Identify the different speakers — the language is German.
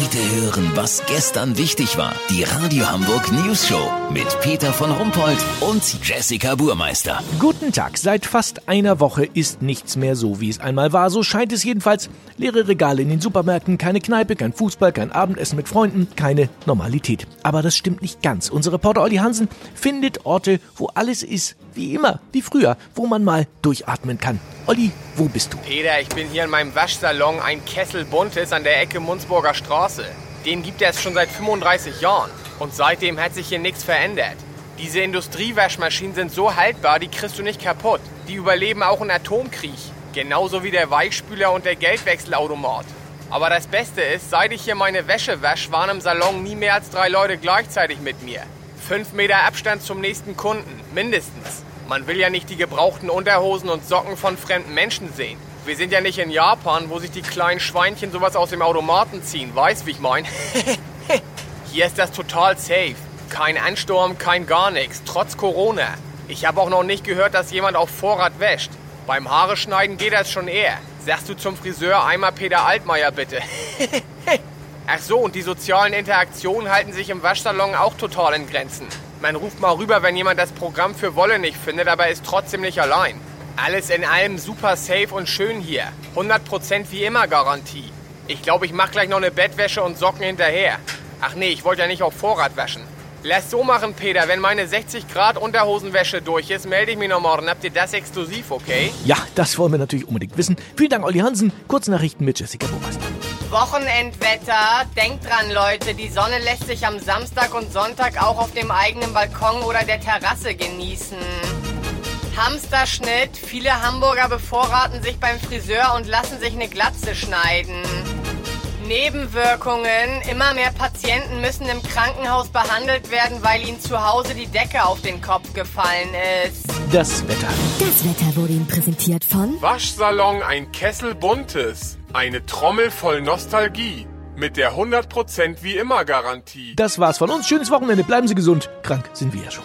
Speaker 1: Heute hören, was gestern wichtig war. Die Radio Hamburg News Show mit Peter von Rumpold und Jessica Burmeister.
Speaker 2: Guten Tag. Seit fast einer Woche ist nichts mehr so, wie es einmal war. So scheint es jedenfalls. Leere Regale in den Supermärkten, keine Kneipe, kein Fußball, kein Abendessen mit Freunden, keine Normalität. Aber das stimmt nicht ganz. Unser Reporter Olli Hansen findet Orte, wo alles ist wie immer, wie früher, wo man mal durchatmen kann. Olli, wo bist du?
Speaker 3: Peter, ich bin hier in meinem Waschsalon, ein Kessel Buntes an der Ecke Munzburger Straße. Den gibt es schon seit 35 Jahren. Und seitdem hat sich hier nichts verändert. Diese Industriewaschmaschinen sind so haltbar, die kriegst du nicht kaputt. Die überleben auch einen Atomkrieg. Genauso wie der Weichspüler und der Geldwechselautomat. Aber das Beste ist, seit ich hier meine Wäsche wasche, waren im Salon nie mehr als drei Leute gleichzeitig mit mir. Fünf Meter Abstand zum nächsten Kunden, mindestens. Man will ja nicht die gebrauchten Unterhosen und Socken von fremden Menschen sehen. Wir sind ja nicht in Japan, wo sich die kleinen Schweinchen sowas aus dem Automaten ziehen. Weißt, wie ich mein? Hier ist das total safe. Kein Ansturm, kein gar nichts, trotz Corona. Ich habe auch noch nicht gehört, dass jemand auf Vorrat wäscht. Beim Haare schneiden geht das schon eher. Sagst du zum Friseur einmal Peter Altmaier bitte. Ach so, und die sozialen Interaktionen halten sich im Waschsalon auch total in Grenzen. Man ruft mal rüber, wenn jemand das Programm für Wolle nicht findet, aber ist trotzdem nicht allein. Alles in allem super safe und schön hier. 100% wie immer Garantie. Ich glaube, ich mache gleich noch eine Bettwäsche und Socken hinterher. Ach nee, ich wollte ja nicht auf Vorrat waschen. Lass so machen, Peter. Wenn meine 60 Grad Unterhosenwäsche durch ist, melde ich mich noch morgen. Habt ihr das exklusiv, okay?
Speaker 2: Ja, das wollen wir natürlich unbedingt wissen. Vielen Dank, Olli Hansen. Kurznachrichten mit Jessica Burmeister.
Speaker 4: Wochenendwetter. Denkt dran, Leute, die Sonne lässt sich am Samstag und Sonntag auch auf dem eigenen Balkon oder der Terrasse genießen. Hamsterschnitt. Viele Hamburger bevorraten sich beim Friseur und lassen sich eine Glatze schneiden. Nebenwirkungen. Immer mehr Patienten müssen im Krankenhaus behandelt werden, weil ihnen zu Hause die Decke auf den Kopf gefallen ist.
Speaker 2: Das Wetter.
Speaker 5: Das Wetter wurde Ihnen präsentiert von
Speaker 6: Waschsalon ein Kessel Buntes. Eine Trommel voll Nostalgie. Mit der 100% wie immer Garantie.
Speaker 2: Das war's von uns. Schönes Wochenende. Bleiben Sie gesund. Krank sind wir ja schon.